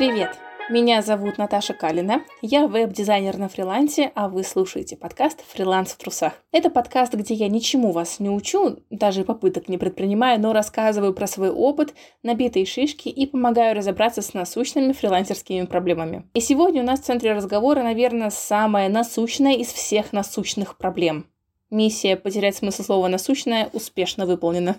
Привет! Меня зовут Наташа Калина, я веб-дизайнер на фрилансе, а вы слушаете подкаст «Фриланс в трусах». Это подкаст, где я ничему вас не учу, даже попыток не предпринимаю, но рассказываю про свой опыт, набитые шишки и помогаю разобраться с насущными фрилансерскими проблемами. И сегодня у нас в центре разговора, наверное, самая насущная из всех насущных проблем. Миссия потерять смысл слова «насущная» успешно выполнена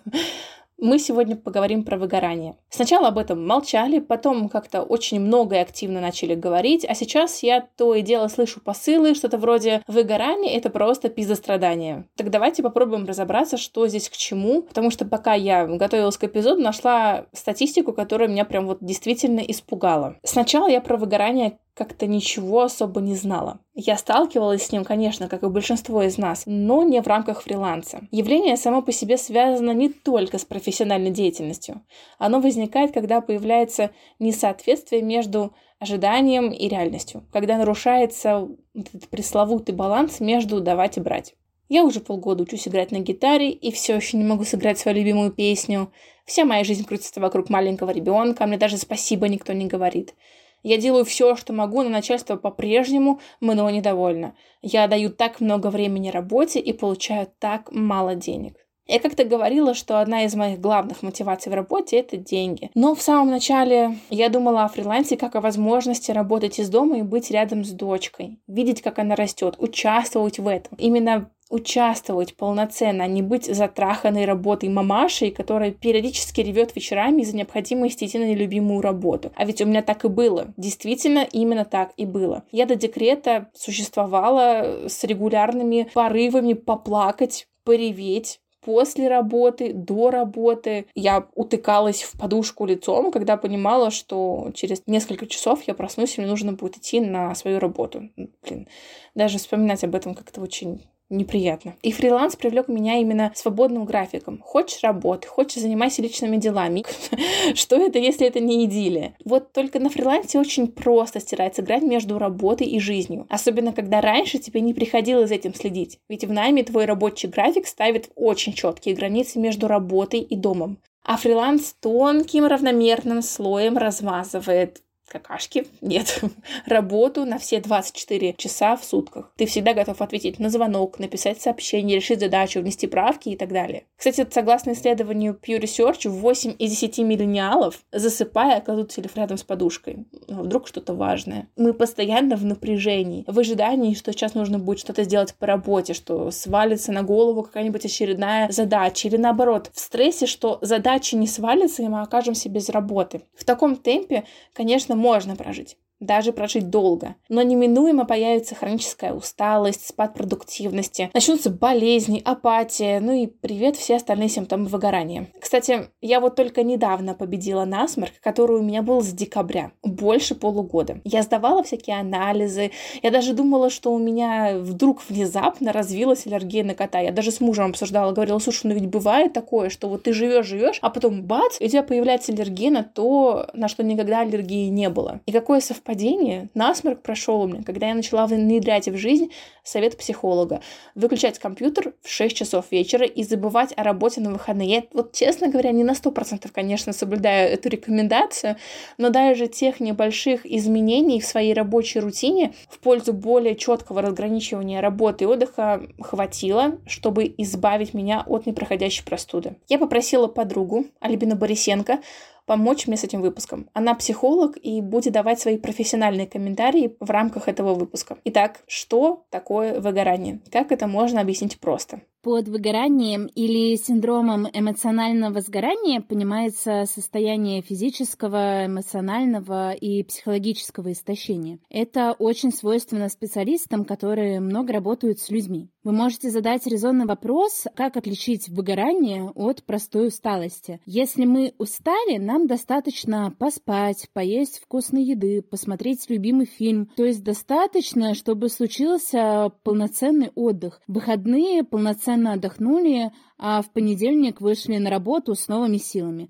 мы сегодня поговорим про выгорание. Сначала об этом молчали, потом как-то очень много и активно начали говорить, а сейчас я то и дело слышу посылы, что-то вроде «выгорание — это просто пиздострадание». Так давайте попробуем разобраться, что здесь к чему, потому что пока я готовилась к эпизоду, нашла статистику, которая меня прям вот действительно испугала. Сначала я про выгорание как-то ничего особо не знала. Я сталкивалась с ним, конечно, как и большинство из нас, но не в рамках фриланса. Явление само по себе связано не только с профессиональной деятельностью. Оно возникает, когда появляется несоответствие между ожиданием и реальностью, когда нарушается этот пресловутый баланс между давать и брать. Я уже полгода учусь играть на гитаре и все еще не могу сыграть свою любимую песню. Вся моя жизнь крутится вокруг маленького ребенка, мне даже спасибо никто не говорит. Я делаю все, что могу, но начальство по-прежнему мной недовольно. Я даю так много времени работе и получаю так мало денег. Я как-то говорила, что одна из моих главных мотиваций в работе — это деньги. Но в самом начале я думала о фрилансе как о возможности работать из дома и быть рядом с дочкой, видеть, как она растет, участвовать в этом. Именно участвовать полноценно, а не быть затраханной работой мамашей, которая периодически ревет вечерами из-за необходимости идти на нелюбимую работу. А ведь у меня так и было. Действительно, именно так и было. Я до декрета существовала с регулярными порывами поплакать, пореветь, после работы, до работы. Я утыкалась в подушку лицом, когда понимала, что через несколько часов я проснусь, и мне нужно будет идти на свою работу. Блин, даже вспоминать об этом как-то очень неприятно. И фриланс привлек меня именно свободным графиком. Хочешь работать, хочешь занимайся личными делами. Что это, если это не идиллия? Вот только на фрилансе очень просто стирается грань между работой и жизнью. Особенно, когда раньше тебе не приходилось за этим следить. Ведь в найме твой рабочий график ставит очень четкие границы между работой и домом. А фриланс тонким равномерным слоем размазывает какашки, нет, работу на все 24 часа в сутках. Ты всегда готов ответить на звонок, написать сообщение, решить задачу, внести правки и так далее. Кстати, согласно исследованию Pew Research, 8 из 10 миллениалов, засыпая, кладут телефон рядом с подушкой. Ну, вдруг что-то важное. Мы постоянно в напряжении, в ожидании, что сейчас нужно будет что-то сделать по работе, что свалится на голову какая-нибудь очередная задача, или наоборот, в стрессе, что задача не свалится, и мы окажемся без работы. В таком темпе, конечно, можно прожить даже прожить долго. Но неминуемо появится хроническая усталость, спад продуктивности, начнутся болезни, апатия, ну и привет все остальные симптомы выгорания. Кстати, я вот только недавно победила насморк, который у меня был с декабря, больше полугода. Я сдавала всякие анализы, я даже думала, что у меня вдруг внезапно развилась аллергия на кота. Я даже с мужем обсуждала, говорила, слушай, ну ведь бывает такое, что вот ты живешь, живешь, а потом бац, и у тебя появляется аллергия на то, на что никогда аллергии не было. И какое совпадение совпадение. Насморк прошел у меня, когда я начала внедрять в жизнь совет психолога. Выключать компьютер в 6 часов вечера и забывать о работе на выходные. Я вот, честно говоря, не на 100%, конечно, соблюдаю эту рекомендацию, но даже тех небольших изменений в своей рабочей рутине в пользу более четкого разграничивания работы и отдыха хватило, чтобы избавить меня от непроходящей простуды. Я попросила подругу, Альбину Борисенко, помочь мне с этим выпуском. Она психолог и будет давать свои профессиональные комментарии в рамках этого выпуска. Итак, что такое выгорание? Как это можно объяснить просто? Под выгоранием или синдромом эмоционального сгорания понимается состояние физического, эмоционального и психологического истощения. Это очень свойственно специалистам, которые много работают с людьми. Вы можете задать резонный вопрос, как отличить выгорание от простой усталости. Если мы устали, нам достаточно поспать, поесть вкусной еды, посмотреть любимый фильм. То есть достаточно, чтобы случился полноценный отдых. Выходные полноценно отдохнули, а в понедельник вышли на работу с новыми силами.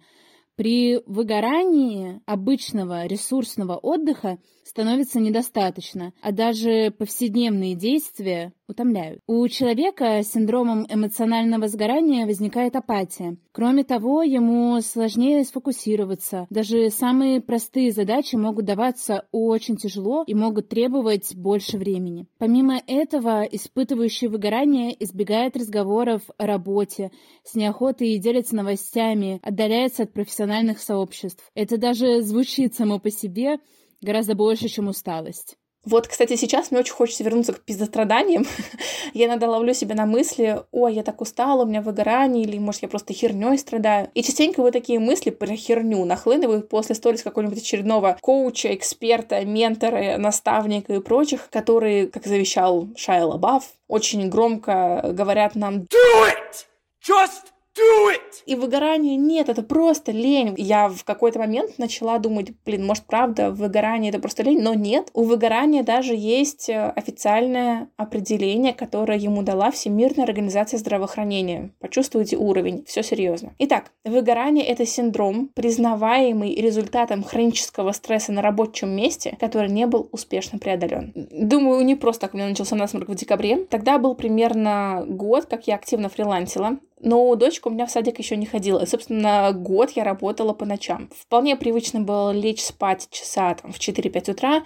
При выгорании обычного ресурсного отдыха становится недостаточно, а даже повседневные действия утомляют. У человека с синдромом эмоционального сгорания возникает апатия. Кроме того, ему сложнее сфокусироваться. Даже самые простые задачи могут даваться очень тяжело и могут требовать больше времени. Помимо этого, испытывающий выгорание избегает разговоров о работе, с неохотой делится новостями, отдаляется от профессиональных сообществ. Это даже звучит само по себе гораздо больше, чем усталость. Вот, кстати, сейчас мне очень хочется вернуться к пиздостраданиям. я иногда ловлю себя на мысли, ой, я так устала, у меня выгорание, или, может, я просто херней страдаю. И частенько вы такие мысли про херню нахлынывают после сторис какого-нибудь очередного коуча, эксперта, ментора, наставника и прочих, которые, как завещал Шайа Лабаф, очень громко говорят нам «Do it! Just do it! И выгорания нет, это просто лень. Я в какой-то момент начала думать, блин, может, правда, выгорание это просто лень, но нет. У выгорания даже есть э, официальное определение, которое ему дала Всемирная организация здравоохранения. Почувствуйте уровень, все серьезно. Итак, выгорание это синдром, признаваемый результатом хронического стресса на рабочем месте, который не был успешно преодолен. Думаю, не просто так у меня начался насморк в декабре. Тогда был примерно год, как я активно фрилансила. Но дочка у меня в садик еще не ходила. И, собственно, год я работала по ночам. Вполне привычно было лечь спать часа там, в 4-5 утра.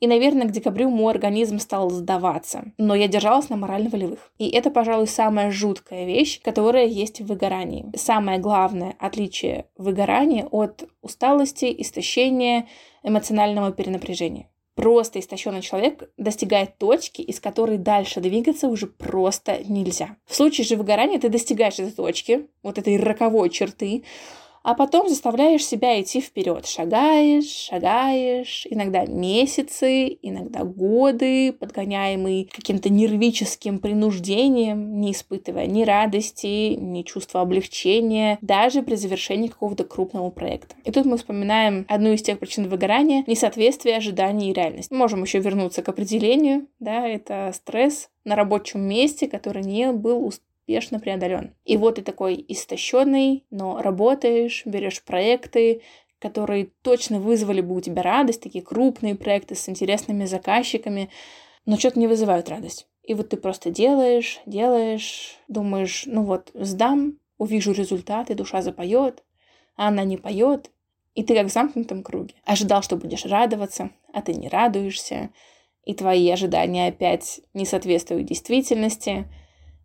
И, наверное, к декабрю мой организм стал сдаваться. Но я держалась на морально-волевых. И это, пожалуй, самая жуткая вещь, которая есть в выгорании. Самое главное отличие выгорания от усталости, истощения, эмоционального перенапряжения просто истощенный человек достигает точки, из которой дальше двигаться уже просто нельзя. В случае же выгорания ты достигаешь этой точки, вот этой роковой черты, а потом заставляешь себя идти вперед. Шагаешь, шагаешь, иногда месяцы, иногда годы, подгоняемый каким-то нервическим принуждением, не испытывая ни радости, ни чувства облегчения, даже при завершении какого-то крупного проекта. И тут мы вспоминаем одну из тех причин выгорания — несоответствие ожиданий и реальности. Можем еще вернуться к определению, да, это стресс на рабочем месте, который не был успешно преодолен. И вот ты такой истощенный, но работаешь, берешь проекты, которые точно вызвали бы у тебя радость, такие крупные проекты с интересными заказчиками, но что-то не вызывают радость. И вот ты просто делаешь, делаешь, думаешь, ну вот, сдам, увижу результаты, душа запоет, а она не поет, и ты как в замкнутом круге. Ожидал, что будешь радоваться, а ты не радуешься, и твои ожидания опять не соответствуют действительности,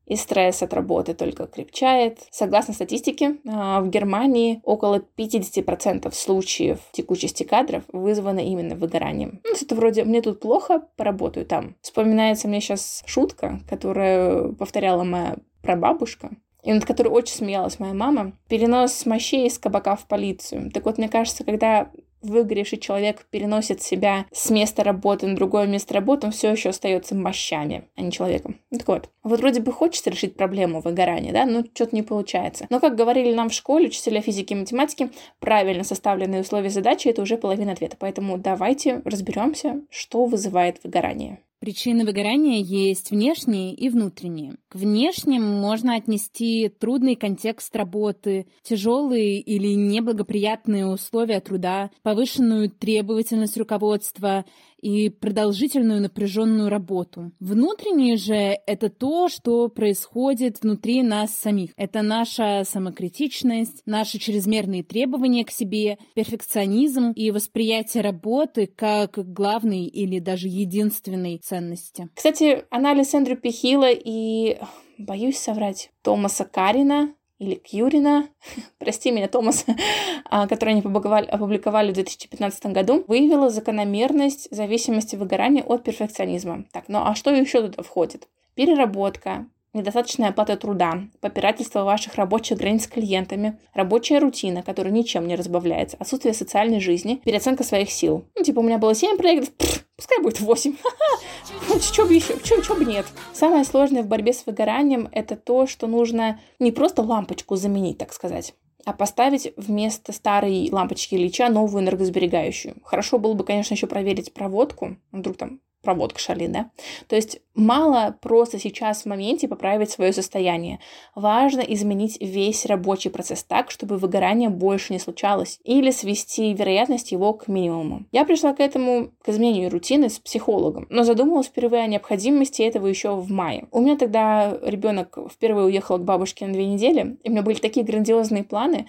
и стресс от работы только крепчает. Согласно статистике, а, в Германии около 50% случаев текучести кадров вызвано именно выгоранием. Ну, это вроде «мне тут плохо, поработаю там». Вспоминается мне сейчас шутка, которую повторяла моя прабабушка, и над которой очень смеялась моя мама, перенос мощей из кабака в полицию. Так вот, мне кажется, когда выгоревший человек переносит себя с места работы на другое место работы, он все еще остается мощами, а не человеком. Ну, так вот, вот вроде бы хочется решить проблему выгорания, да, но что-то не получается. Но, как говорили нам в школе учителя физики и математики, правильно составленные условия задачи — это уже половина ответа. Поэтому давайте разберемся, что вызывает выгорание. Причины выгорания есть внешние и внутренние. К внешним можно отнести трудный контекст работы, тяжелые или неблагоприятные условия труда, повышенную требовательность руководства и продолжительную напряженную работу. Внутреннее же — это то, что происходит внутри нас самих. Это наша самокритичность, наши чрезмерные требования к себе, перфекционизм и восприятие работы как главной или даже единственной ценности. Кстати, анализ Эндрю Пихила и, боюсь соврать, Томаса Карина или Кьюрина, прости меня, Томас, а, который они опубликовали, в 2015 году, выявила закономерность зависимости выгорания от перфекционизма. Так, ну а что еще туда входит? Переработка, недостаточная оплата труда, попирательство ваших рабочих границ с клиентами, рабочая рутина, которая ничем не разбавляется, отсутствие социальной жизни, переоценка своих сил. Ну, типа, у меня было 7 проектов, пфф, пускай будет 8. Чё бы еще, чё, чё бы нет. Самое сложное в борьбе с выгоранием – это то, что нужно не просто лампочку заменить, так сказать, а поставить вместо старой лампочки Ильича новую энергосберегающую. Хорошо было бы, конечно, еще проверить проводку, вдруг там проводка Шарли, да? То есть мало просто сейчас в моменте поправить свое состояние. Важно изменить весь рабочий процесс так, чтобы выгорание больше не случалось, или свести вероятность его к минимуму. Я пришла к этому, к изменению рутины с психологом, но задумалась впервые о необходимости этого еще в мае. У меня тогда ребенок впервые уехал к бабушке на две недели, и у меня были такие грандиозные планы,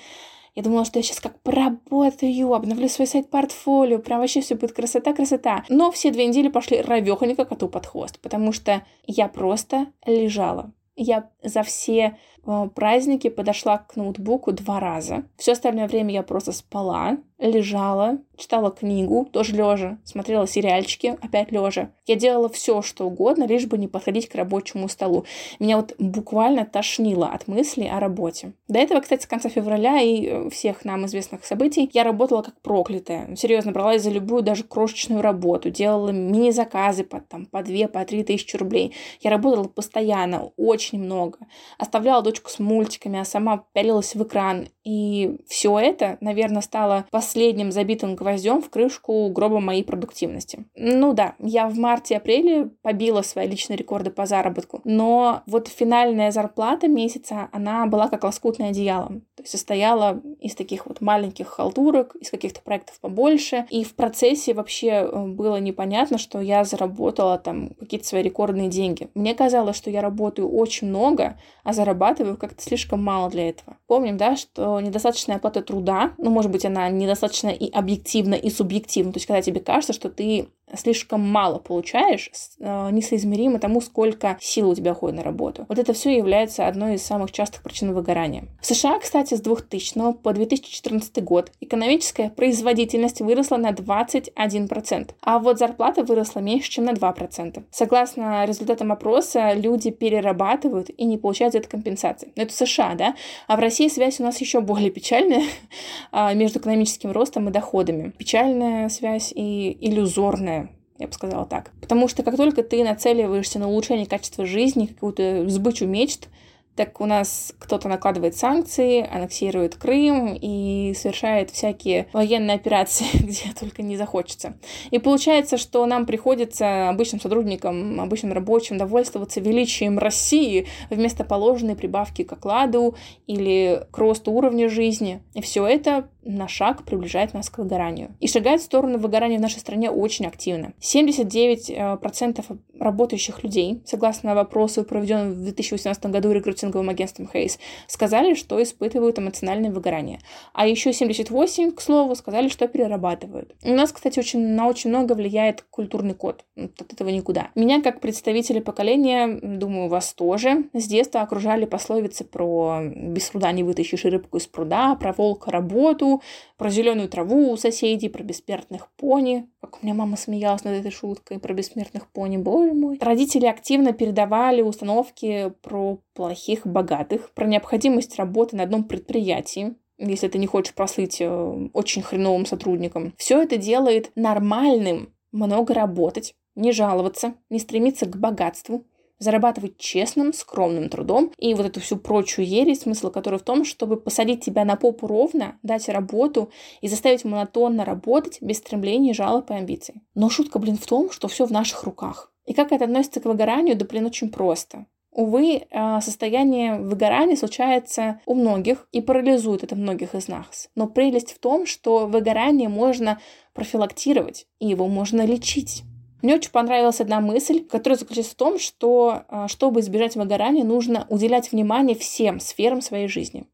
я думала, что я сейчас как поработаю, обновлю свой сайт-портфолио, прям вообще все будет красота-красота. Но все две недели пошли ровехонько коту под хвост, потому что я просто лежала. Я за все э, праздники подошла к ноутбуку два раза. Все остальное время я просто спала, лежала, читала книгу, тоже лежа, смотрела сериальчики, опять лежа. Я делала все, что угодно, лишь бы не подходить к рабочему столу. Меня вот буквально тошнило от мыслей о работе. До этого, кстати, с конца февраля и э, всех нам известных событий я работала как проклятая. Серьезно, бралась за любую даже крошечную работу, делала мини-заказы по, там, по 2, по 3 тысячи рублей. Я работала постоянно, очень много. Оставляла дочку с мультиками, а сама пялилась в экран. И все это, наверное, стало последним забитым гвоздем в крышку гроба моей продуктивности. Ну да, я в марте-апреле побила свои личные рекорды по заработку, но вот финальная зарплата месяца, она была как лоскутное одеяло. То есть состояла из таких вот маленьких халтурок, из каких-то проектов побольше. И в процессе вообще э, было непонятно, что я заработала там какие-то свои рекордные деньги. Мне казалось, что я работаю очень много, а зарабатываю как-то слишком мало для этого. Помним, да, что недостаточная оплата труда, ну, может быть, она недостаточно и объективна, и субъективна. То есть, когда тебе кажется, что ты слишком мало получаешь, э, несоизмеримо тому, сколько сил у тебя уходит на работу. Вот это все является одной из самых частых причин выгорания. В США, кстати, с 2000 по 2014 год экономическая производительность выросла на 21%, а вот зарплата выросла меньше, чем на 2%. Согласно результатам опроса, люди перерабатывают и не получают за это компенсации. Но это США, да? А в России связь у нас еще более печальная а, между экономическим ростом и доходами. Печальная связь и иллюзорная я бы сказала так. Потому что как только ты нацеливаешься на улучшение качества жизни, какую-то сбычу мечт, так у нас кто-то накладывает санкции, аннексирует Крым и совершает всякие военные операции, где только не захочется. И получается, что нам приходится обычным сотрудникам, обычным рабочим довольствоваться величием России вместо положенной прибавки к окладу или к росту уровня жизни. И все это на шаг приближает нас к выгоранию. И шагает в сторону выгорания в нашей стране очень активно. 79% э, работающих людей, согласно вопросу, проведенному в 2018 году рекрутинговым агентством Hayes, сказали, что испытывают эмоциональное выгорание. А еще 78, к слову, сказали, что перерабатывают. У нас, кстати, очень, на очень много влияет культурный код. От этого никуда. Меня, как представители поколения, думаю, вас тоже, с детства окружали пословицы про «без труда не вытащишь рыбку из пруда», про волка работу, про зеленую траву у соседей, про бессмертных пони. Как у меня мама смеялась над этой шуткой про бессмертных пони, боже мой. Родители активно передавали установки про плохих богатых, про необходимость работы на одном предприятии, если ты не хочешь прослыть э, очень хреновым сотрудником. Все это делает нормальным много работать, не жаловаться, не стремиться к богатству, зарабатывать честным, скромным трудом и вот эту всю прочую ересь, смысл которой в том, чтобы посадить тебя на попу ровно, дать работу и заставить монотонно работать без стремлений, жалоб и амбиций. Но шутка, блин, в том, что все в наших руках. И как это относится к выгоранию, да, блин, очень просто. Увы, э, состояние выгорания случается у многих и парализует это многих из нас. Но прелесть в том, что выгорание можно профилактировать, и его можно лечить. Мне очень понравилась одна мысль, которая заключается в том, что а, чтобы избежать выгорания, нужно уделять внимание всем сферам своей жизни.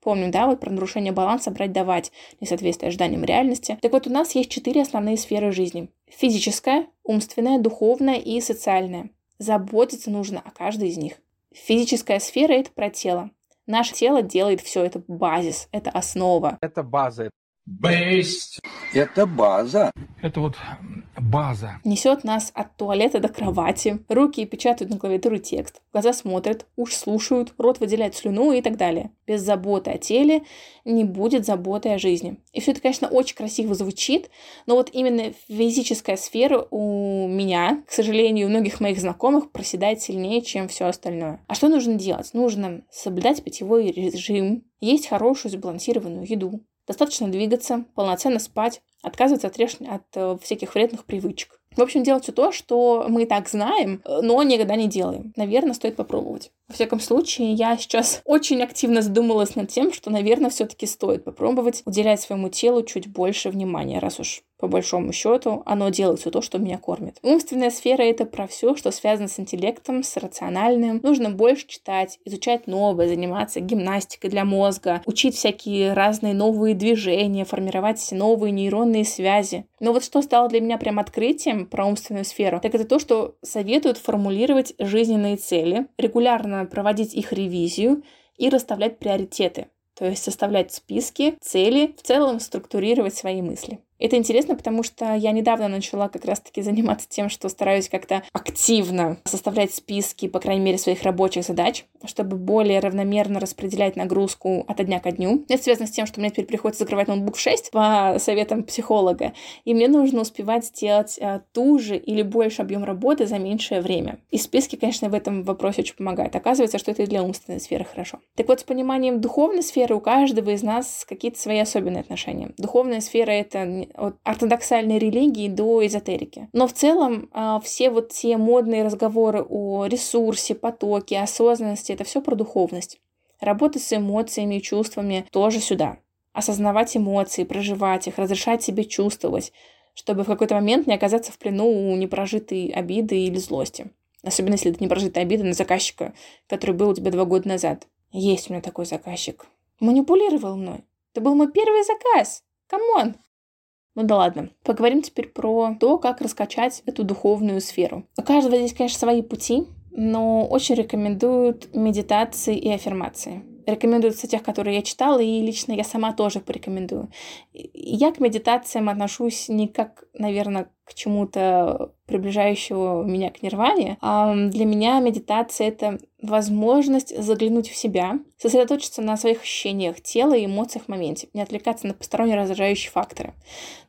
Помним, да, вот про нарушение баланса брать-давать, несоответствие ожиданиям реальности. Так вот, у нас есть четыре основные сферы жизни. Физическая, умственная, духовная и социальная. Заботиться нужно о каждой из них. Физическая сфера — это про тело. Наше тело делает все, это базис, это основа. Это база. Based. Это база. Это вот база. Несет нас от туалета до кровати. Руки печатают на клавиатуру текст. Глаза смотрят, уши слушают, рот выделяет слюну и так далее. Без заботы о теле не будет заботы о жизни. И все это, конечно, очень красиво звучит, но вот именно физическая сфера у меня, к сожалению, у многих моих знакомых проседает сильнее, чем все остальное. А что нужно делать? Нужно соблюдать питьевой режим, есть хорошую сбалансированную еду, достаточно двигаться, полноценно спать, отказываться от, реш... от э, всяких вредных привычек. В общем, делать все то, что мы и так знаем, но никогда не делаем. Наверное, стоит попробовать. Во всяком случае, я сейчас очень активно задумалась над тем, что, наверное, все-таки стоит попробовать уделять своему телу чуть больше внимания, раз уж по большому счету, оно делает все то, что меня кормит. Умственная сфера — это про все, что связано с интеллектом, с рациональным. Нужно больше читать, изучать новое, заниматься гимнастикой для мозга, учить всякие разные новые движения, формировать новые нейронные связи. Но вот что стало для меня прям открытием про умственную сферу, так это то, что советуют формулировать жизненные цели, регулярно проводить их ревизию и расставлять приоритеты. То есть составлять списки, цели, в целом структурировать свои мысли. Это интересно, потому что я недавно начала как раз-таки заниматься тем, что стараюсь как-то активно составлять списки, по крайней мере, своих рабочих задач, чтобы более равномерно распределять нагрузку от дня ко дню. Это связано с тем, что мне теперь приходится закрывать ноутбук в 6 по советам психолога, и мне нужно успевать сделать а, ту же или больше объем работы за меньшее время. И списки, конечно, в этом вопросе очень помогают. Оказывается, что это и для умственной сферы хорошо. Так вот, с пониманием духовной сферы у каждого из нас какие-то свои особенные отношения. Духовная сфера — это от ортодоксальной религии до эзотерики. Но в целом а, все вот те модные разговоры о ресурсе, потоке, осознанности — это все про духовность. Работа с эмоциями и чувствами тоже сюда. Осознавать эмоции, проживать их, разрешать себе чувствовать, чтобы в какой-то момент не оказаться в плену у непрожитой обиды или злости. Особенно если это непрожитая обида на заказчика, который был у тебя два года назад. Есть у меня такой заказчик. Манипулировал мной. Это был мой первый заказ. Come on! Ну да ладно. Поговорим теперь про то, как раскачать эту духовную сферу. У каждого здесь, конечно, свои пути, но очень рекомендуют медитации и аффирмации. Рекомендуются тех, которые я читала, и лично я сама тоже порекомендую. Я к медитациям отношусь не как, наверное, к чему-то приближающего меня к нирване. А для меня медитация — это возможность заглянуть в себя, сосредоточиться на своих ощущениях тела и эмоциях в моменте, не отвлекаться на посторонние раздражающие факторы.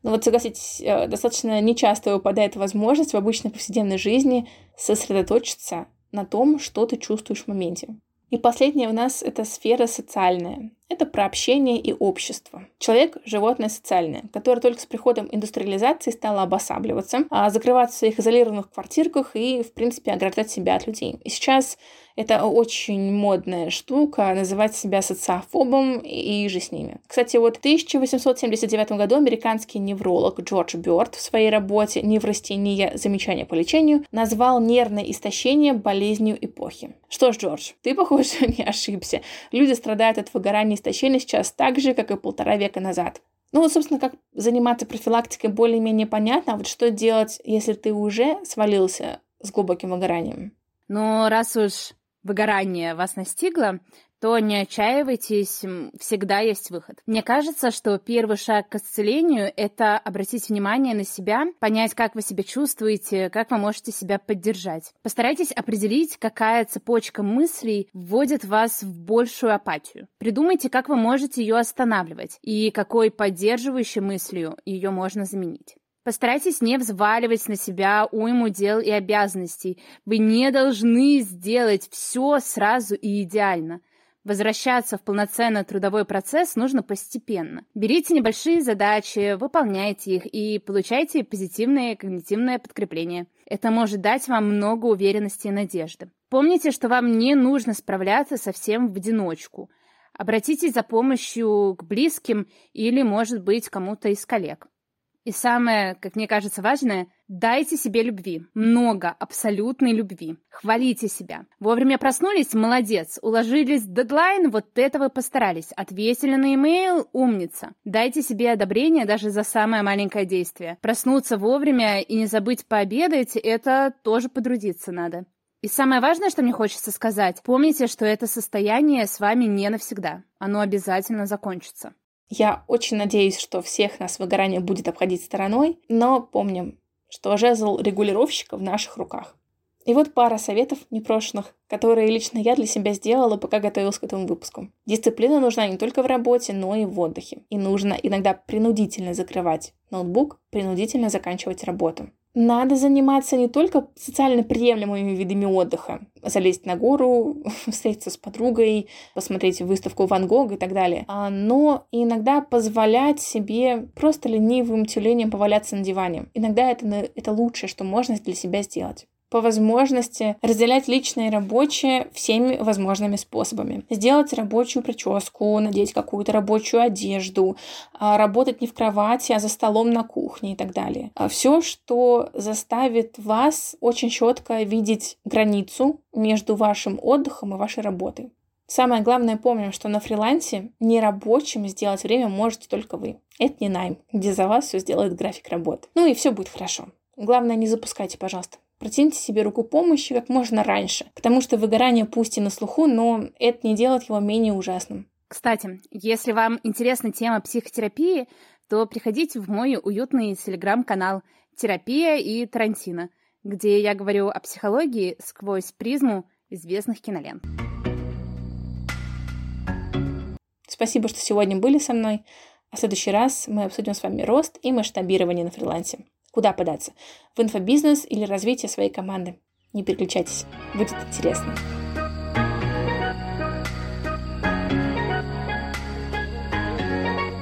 Но вот согласитесь, э, достаточно нечасто выпадает возможность в обычной повседневной жизни сосредоточиться на том, что ты чувствуешь в моменте. И последнее у нас это сфера социальная. Это про общение и общество. Человек — животное социальное, которое только с приходом индустриализации стало обосабливаться, а закрываться в своих изолированных квартирках и, в принципе, ограждать себя от людей. И сейчас это очень модная штука, называть себя социофобом и же с ними. Кстати, вот в 1879 году американский невролог Джордж Бёрд в своей работе «Неврастения. Замечания по лечению» назвал нервное истощение болезнью эпохи. Что ж, Джордж, ты, похоже, не ошибся. Люди страдают от выгорания и истощения сейчас так же, как и полтора века назад. Ну вот, собственно, как заниматься профилактикой более-менее понятно, а вот что делать, если ты уже свалился с глубоким выгоранием? Но раз уж выгорание вас настигло, то не отчаивайтесь, всегда есть выход. Мне кажется, что первый шаг к исцелению — это обратить внимание на себя, понять, как вы себя чувствуете, как вы можете себя поддержать. Постарайтесь определить, какая цепочка мыслей вводит вас в большую апатию. Придумайте, как вы можете ее останавливать и какой поддерживающей мыслью ее можно заменить. Постарайтесь не взваливать на себя уйму дел и обязанностей. Вы не должны сделать все сразу и идеально. Возвращаться в полноценный трудовой процесс нужно постепенно. Берите небольшие задачи, выполняйте их и получайте позитивное когнитивное подкрепление. Это может дать вам много уверенности и надежды. Помните, что вам не нужно справляться совсем в одиночку. Обратитесь за помощью к близким или, может быть, кому-то из коллег. И самое, как мне кажется, важное, дайте себе любви. Много, абсолютной любви. Хвалите себя. Вовремя проснулись? Молодец. Уложились в дедлайн? Вот это вы постарались. Ответили на имейл? Умница. Дайте себе одобрение даже за самое маленькое действие. Проснуться вовремя и не забыть пообедать – это тоже подрудиться надо. И самое важное, что мне хочется сказать, помните, что это состояние с вами не навсегда. Оно обязательно закончится. Я очень надеюсь, что всех нас выгорание будет обходить стороной, но помним, что жезл регулировщика в наших руках. И вот пара советов непрошенных, которые лично я для себя сделала, пока готовилась к этому выпуску. Дисциплина нужна не только в работе, но и в отдыхе. И нужно иногда принудительно закрывать ноутбук, принудительно заканчивать работу. Надо заниматься не только социально приемлемыми видами отдыха, залезть на гору, встретиться с подругой, посмотреть выставку Ван Гога и так далее, а, но иногда позволять себе просто ленивым тюленем поваляться на диване. Иногда это, это лучшее, что можно для себя сделать по возможности разделять личное и рабочее всеми возможными способами. Сделать рабочую прическу, надеть какую-то рабочую одежду, а, работать не в кровати, а за столом на кухне и так далее. А Все, что заставит вас очень четко видеть границу между вашим отдыхом и вашей работой. Самое главное, помним, что на фрилансе нерабочим сделать время можете только вы. Это не найм, где за вас все сделает график работы. Ну и все будет хорошо. Главное, не запускайте, пожалуйста. Протяните себе руку помощи как можно раньше, потому что выгорание пусть и на слуху, но это не делает его менее ужасным. Кстати, если вам интересна тема психотерапии, то приходите в мой уютный телеграм-канал «Терапия и Тарантино», где я говорю о психологии сквозь призму известных кинолент. Спасибо, что сегодня были со мной. А в следующий раз мы обсудим с вами рост и масштабирование на фрилансе. Куда податься? В инфобизнес или развитие своей команды? Не переключайтесь, будет интересно.